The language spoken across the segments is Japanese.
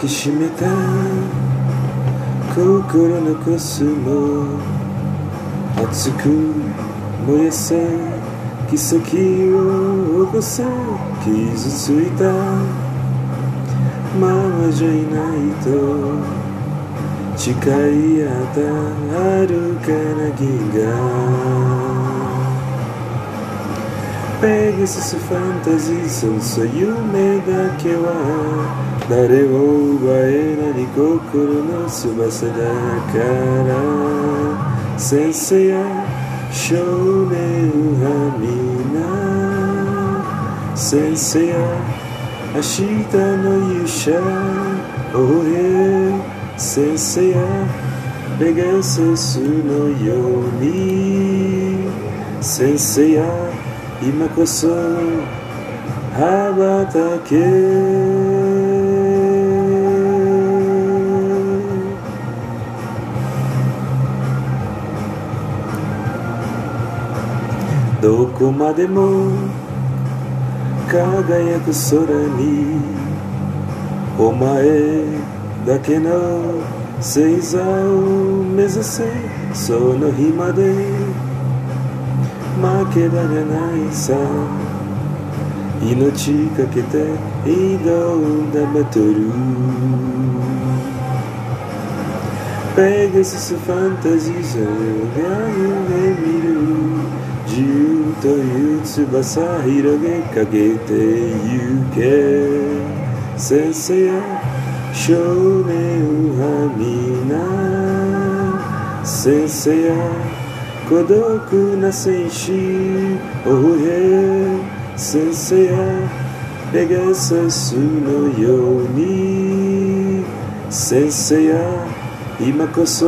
きしめた心のコスモ熱く燃やせ奇跡を起こせ傷ついたままじゃいないと誓い合った遥かな銀河。ファンタジーそうそう夢だけは誰を奪えない心の翼だから先生や少年は皆先生や明日の勇者おえ先生やペガサスのように先生や今こそ羽ばたけどこまでも輝く空にお前だけの星座を目指せその日まで負けられないさ。命かけて挑んだバトル。ペガサスファンタジーそが夢見る。自由という翼広げかけてゆけ。先生や少年は皆先生や孤独な戦士おへ先生や。ペガサスのように。先生や。今こそ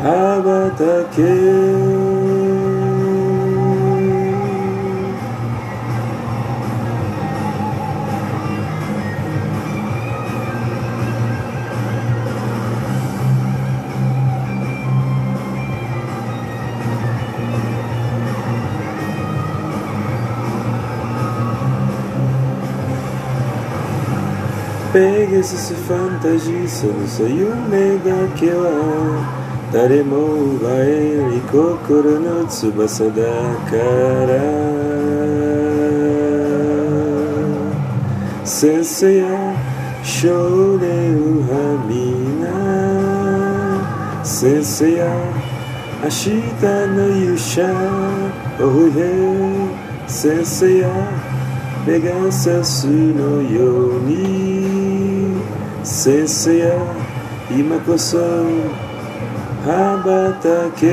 羽ばたけ。ペガサスファンタジーそうそう夢だけは誰も奪えない心の翼だから。先生や少年は皆先生や明日の勇者おへ。先生やペガサスのように。Sesseia, Imacoção, Rabatake.